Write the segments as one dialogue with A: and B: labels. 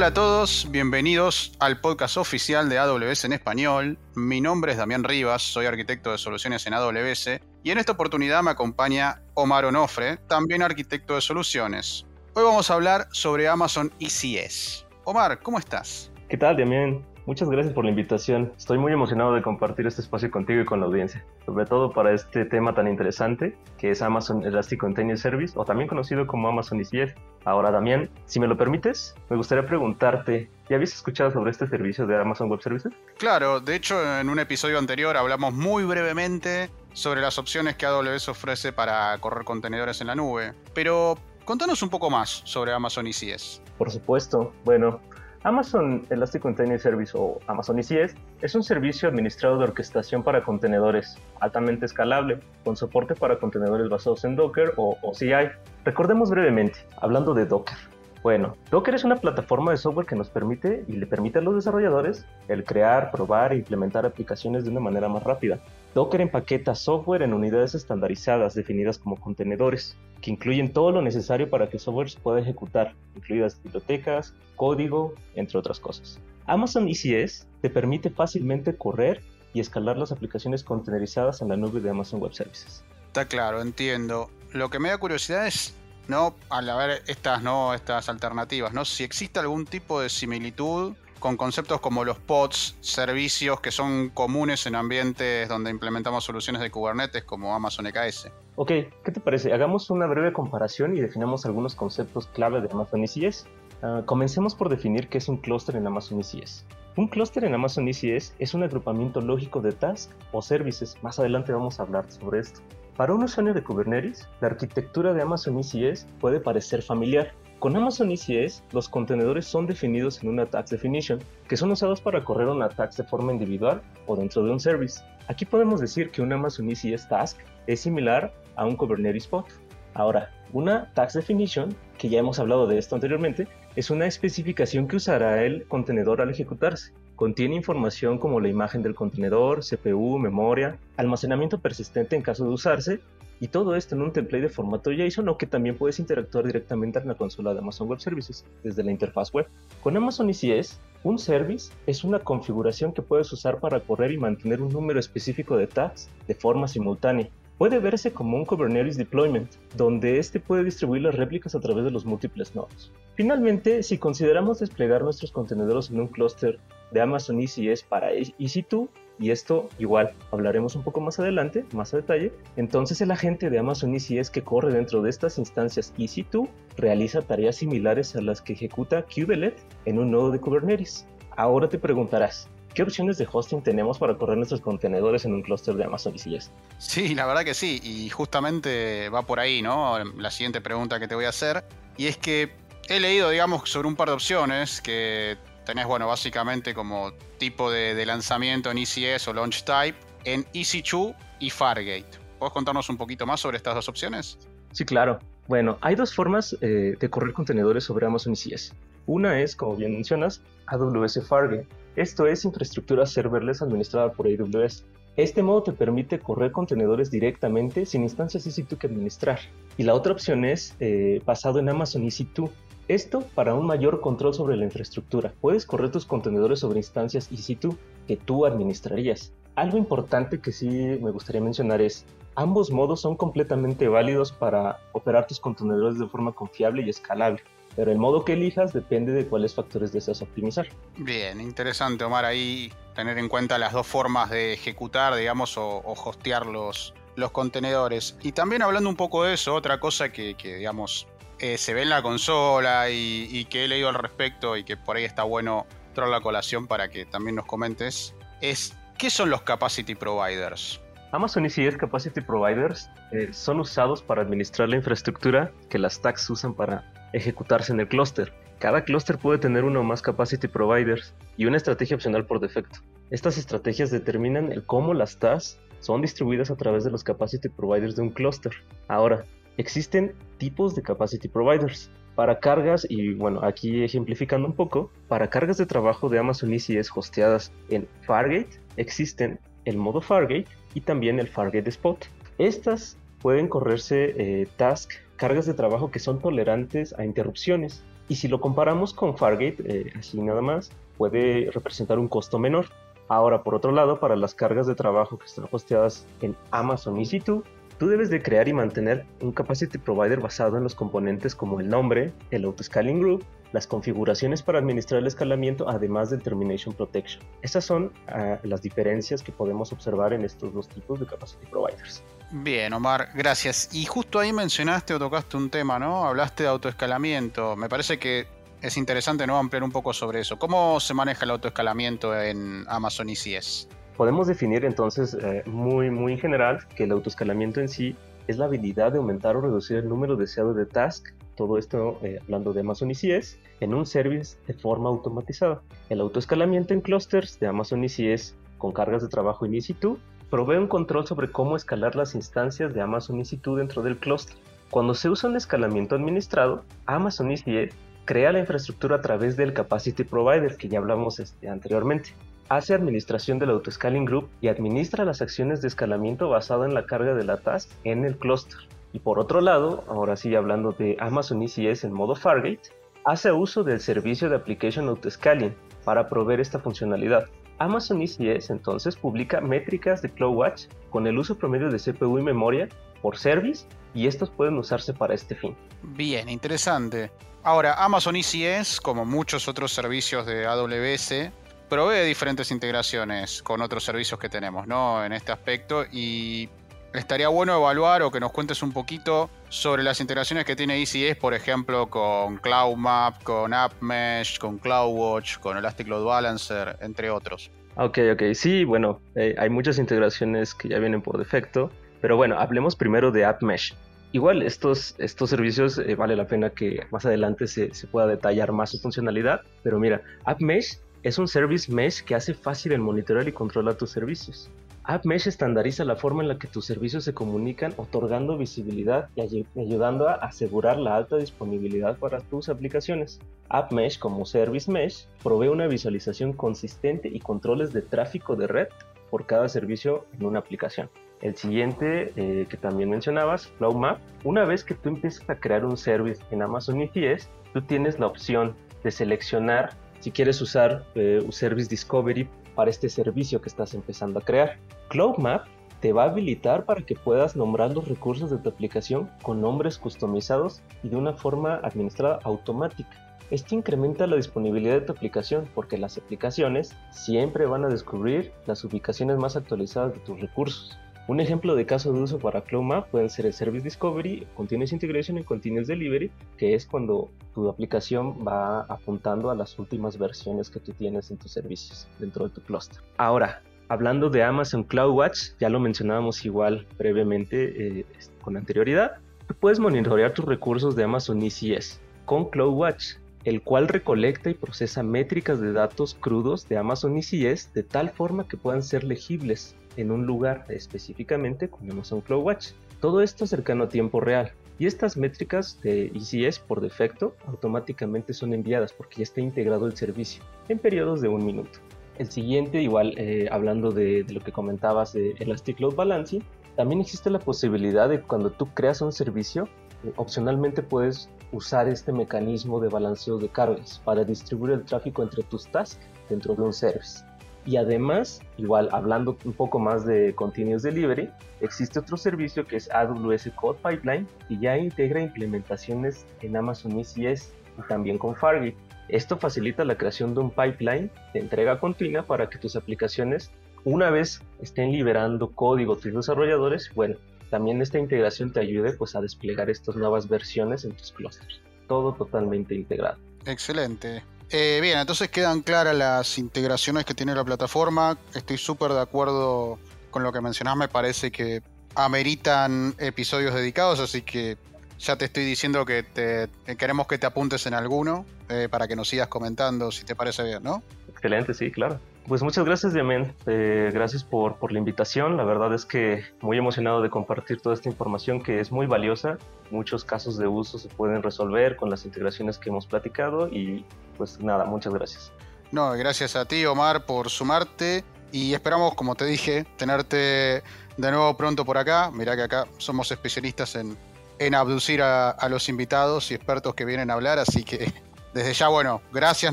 A: Hola a todos, bienvenidos al podcast oficial de AWS en español. Mi nombre es Damián Rivas, soy arquitecto de soluciones en AWS y en esta oportunidad me acompaña Omar Onofre, también arquitecto de soluciones. Hoy vamos a hablar sobre Amazon ECS. Omar, ¿cómo estás?
B: ¿Qué tal, Damián? Muchas gracias por la invitación. Estoy muy emocionado de compartir este espacio contigo y con la audiencia, sobre todo para este tema tan interesante que es Amazon Elastic Container Service, o también conocido como Amazon ECS. Ahora, Damián, si me lo permites, me gustaría preguntarte, ¿ya habías escuchado sobre este servicio de Amazon Web Services?
A: Claro, de hecho en un episodio anterior hablamos muy brevemente sobre las opciones que AWS ofrece para correr contenedores en la nube, pero contanos un poco más sobre Amazon ECS.
B: Por supuesto, bueno, Amazon Elastic Container Service o Amazon ECS es un servicio administrado de orquestación para contenedores altamente escalable, con soporte para contenedores basados en Docker o OCI. Recordemos brevemente, hablando de Docker. Bueno, Docker es una plataforma de software que nos permite y le permite a los desarrolladores el crear, probar e implementar aplicaciones de una manera más rápida. Docker empaqueta software en unidades estandarizadas definidas como contenedores, que incluyen todo lo necesario para que el software se pueda ejecutar, incluidas bibliotecas, código, entre otras cosas. Amazon ECS te permite fácilmente correr y escalar las aplicaciones contenerizadas en la nube de Amazon Web Services.
A: Está claro, entiendo. Lo que me da curiosidad es ¿no? Al haber estas, ¿no? estas alternativas, ¿no? Si existe algún tipo de similitud con conceptos como los pods, servicios que son comunes en ambientes donde implementamos soluciones de Kubernetes como Amazon EKS.
B: Ok, ¿qué te parece? Hagamos una breve comparación y definamos algunos conceptos clave de Amazon ECS. Ah, comencemos por definir qué es un clúster en Amazon ECS. Un clúster en Amazon ECS es un agrupamiento lógico de tasks o services. Más adelante vamos a hablar sobre esto. Para un usuario de Kubernetes, la arquitectura de Amazon ECS puede parecer familiar. Con Amazon ECS, los contenedores son definidos en una task definition, que son usados para correr una task de forma individual o dentro de un service. Aquí podemos decir que un Amazon ECS task es similar a un Kubernetes pod. Ahora, una task definition, que ya hemos hablado de esto anteriormente, es una especificación que usará el contenedor al ejecutarse. Contiene información como la imagen del contenedor, CPU, memoria, almacenamiento persistente en caso de usarse, y todo esto en un template de formato JSON o que también puedes interactuar directamente en la consola de Amazon Web Services desde la interfaz web. Con Amazon ECS, un service es una configuración que puedes usar para correr y mantener un número específico de tags de forma simultánea puede verse como un Kubernetes deployment, donde este puede distribuir las réplicas a través de los múltiples nodos. Finalmente, si consideramos desplegar nuestros contenedores en un clúster de Amazon ECS para EC2, y esto igual hablaremos un poco más adelante, más a detalle, entonces el agente de Amazon ECS que corre dentro de estas instancias EC2 realiza tareas similares a las que ejecuta Kubelet en un nodo de Kubernetes. Ahora te preguntarás, ¿Qué opciones de hosting tenemos para correr nuestros contenedores en un clúster de Amazon ECS?
A: Sí, la verdad que sí, y justamente va por ahí, ¿no? La siguiente pregunta que te voy a hacer, y es que he leído, digamos, sobre un par de opciones que tenés, bueno, básicamente como tipo de, lanzamiento en ECS o Launch Type en EC2 y Fargate. ¿Puedes contarnos un poquito más sobre estas dos opciones?
B: Sí, claro. Bueno, hay dos formas eh, de correr contenedores sobre Amazon ECS. Una es, como bien mencionas, AWS Fargate esto es infraestructura serverless administrada por AWS. Este modo te permite correr contenedores directamente sin instancias EC2 que administrar. Y la otra opción es eh, basado en Amazon EC2. Esto para un mayor control sobre la infraestructura. Puedes correr tus contenedores sobre instancias EC2 que tú administrarías. Algo importante que sí me gustaría mencionar es, ambos modos son completamente válidos para operar tus contenedores de forma confiable y escalable pero el modo que elijas depende de cuáles factores deseas optimizar.
A: Bien, interesante Omar, ahí tener en cuenta las dos formas de ejecutar, digamos, o, hostear los, los contenedores. Y también hablando un poco de eso, otra cosa que, digamos, eh, se ve en la consola y, que he leído al respecto y que por ahí está bueno traer la colación para que también nos comentes, es ¿qué son los capacity providers?
B: Amazon ECS Capacity Providers eh, son usados para administrar la infraestructura que las tags usan para ejecutarse en el clúster. Cada clúster puede tener uno o más capacity providers y una estrategia opcional por defecto. Estas estrategias determinan el cómo las tasks son distribuidas a través de los capacity providers de un clúster. Ahora, existen tipos de capacity providers. Para cargas, y bueno, aquí ejemplificando un poco, para cargas de trabajo de Amazon ECS hosteadas en Fargate, existen el modo Fargate y también el Fargate Spot. Estas pueden correrse eh, task, cargas de trabajo que son tolerantes a interrupciones. Y si lo comparamos con Fargate, eh, así nada más, puede representar un costo menor. Ahora, por otro lado, para las cargas de trabajo que están hosteadas en Amazon EC2, tú debes de crear y mantener un capacity provider basado en los componentes como el nombre, el autoscaling group, las configuraciones para administrar el escalamiento, además del termination protection. Esas son ah, las diferencias que podemos observar en estos dos tipos de capacity providers.
A: Bien, Omar, gracias. Y justo ahí mencionaste o tocaste un tema, ¿no? Hablaste de autoescalamiento. Me parece que es interesante no ampliar un poco sobre eso. ¿Cómo se maneja el autoescalamiento en Amazon ECS?
B: Podemos definir entonces eh, muy, muy general que el autoescalamiento en sí es la habilidad de aumentar o reducir el número deseado de tasks, todo esto eh, hablando de Amazon ECS, en un service de forma automatizada. El autoescalamiento en clusters de Amazon ECS con cargas de trabajo in EC2 provee un control sobre cómo escalar las instancias de Amazon EC2 dentro del cluster. Cuando se usa un escalamiento administrado, Amazon ECS crea la infraestructura a través del Capacity Provider que ya hablamos este, anteriormente. Hace administración del Autoscaling Group y administra las acciones de escalamiento basado en la carga de la task en el cluster. Y por otro lado, ahora sí hablando de Amazon ECS en modo Fargate, hace uso del servicio de Application Autoscaling para proveer esta funcionalidad. Amazon ECS entonces publica métricas de CloudWatch con el uso promedio de CPU y memoria por service y estos pueden usarse para este fin.
A: Bien, interesante. Ahora, Amazon ECS, como muchos otros servicios de AWS, provee diferentes integraciones con otros servicios que tenemos, ¿no? En este aspecto y estaría bueno evaluar o que nos cuentes un poquito sobre las integraciones que tiene ECS, por ejemplo, con CloudMap, con AppMesh, con CloudWatch, con Elastic Load Balancer, entre otros.
B: Ok, ok, sí, bueno, eh, hay muchas integraciones que ya vienen por defecto, pero bueno, hablemos primero de AppMesh. Igual estos, estos servicios eh, vale la pena que más adelante se, se, pueda detallar más su funcionalidad, pero mira, AppMesh es un service mesh que hace fácil el monitorear y controlar tus servicios. AppMesh estandariza la forma en la que tus servicios se comunican, otorgando visibilidad y ayudando a asegurar la alta disponibilidad para tus aplicaciones. AppMesh como Service Mesh provee una visualización consistente y controles de tráfico de red por cada servicio en una aplicación. El siguiente eh, que también mencionabas, FlowMap, una vez que tú empiezas a crear un service en Amazon ETS, tú tienes la opción de seleccionar si quieres usar eh, Service Discovery para este servicio que estás empezando a crear. CloudMap te va a habilitar para que puedas nombrar los recursos de tu aplicación con nombres customizados y de una forma administrada automática. Esto incrementa la disponibilidad de tu aplicación porque las aplicaciones siempre van a descubrir las ubicaciones más actualizadas de tus recursos. Un ejemplo de caso de uso para CloudMap pueden ser el Service Discovery, Continuous Integration y Continuous Delivery, que es cuando tu aplicación va apuntando a las últimas versiones que tú tienes en tus servicios dentro de tu cluster. Ahora, hablando de Amazon CloudWatch, ya lo mencionábamos igual brevemente eh, con anterioridad, puedes monitorear tus recursos de Amazon ECS con CloudWatch el cual recolecta y procesa métricas de datos crudos de Amazon ECS de tal forma que puedan ser legibles en un lugar específicamente con Amazon CloudWatch. Todo esto cercano a tiempo real. Y estas métricas de ECS por defecto automáticamente son enviadas porque ya está integrado el servicio en periodos de un minuto. El siguiente, igual eh, hablando de, lo que comentabas de Elastic Load Balancing, también existe la posibilidad de cuando tú creas un servicio, eh, opcionalmente puedes usar este mecanismo de balanceo de cargas para distribuir el tráfico entre tus tasks dentro de un service. Y además, igual hablando un poco más de Continuous Delivery, existe otro servicio que es AWS Code Pipeline y ya integra implementaciones en Amazon ECS y también con Fargate. Esto facilita la creación de un pipeline de entrega continua para que tus aplicaciones, una vez estén liberando código tus desarrolladores, bueno, también esta integración te ayude pues a desplegar estas nuevas versiones en tus clusters. Todo totalmente integrado.
A: Excelente. Eh, bien, entonces quedan claras las integraciones que tiene la plataforma. Estoy súper de acuerdo con lo que mencionás. Me parece que ameritan episodios dedicados, así que ya te estoy diciendo que te, queremos que te apuntes en alguno eh, para que nos sigas comentando si te parece bien, ¿no?
B: Excelente, sí, claro. Pues muchas gracias, Diamén. Eh, gracias por, por la invitación. La verdad es que muy emocionado de compartir toda esta información que es muy valiosa. Muchos casos de uso se pueden resolver con las integraciones que hemos platicado y pues nada, muchas gracias.
A: No, gracias a ti, Omar, por sumarte. Y esperamos, como te dije, tenerte de nuevo pronto por acá. Mirá que acá somos especialistas en, en abducir a, a los invitados y expertos que vienen a hablar, así que desde ya, bueno, gracias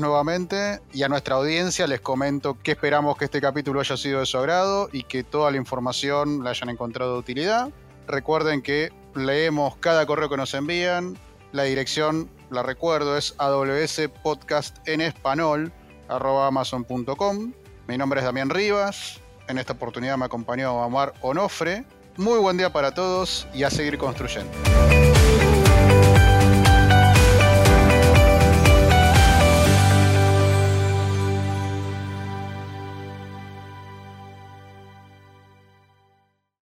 A: nuevamente y a nuestra audiencia les comento que esperamos que este capítulo haya sido de su agrado y que toda la información la hayan encontrado de utilidad. Recuerden que leemos cada correo que nos envían. La dirección, la recuerdo, es amazon.com. Mi nombre es Damián Rivas. En esta oportunidad me acompañó Amar Onofre. Muy buen día para todos y a seguir construyendo.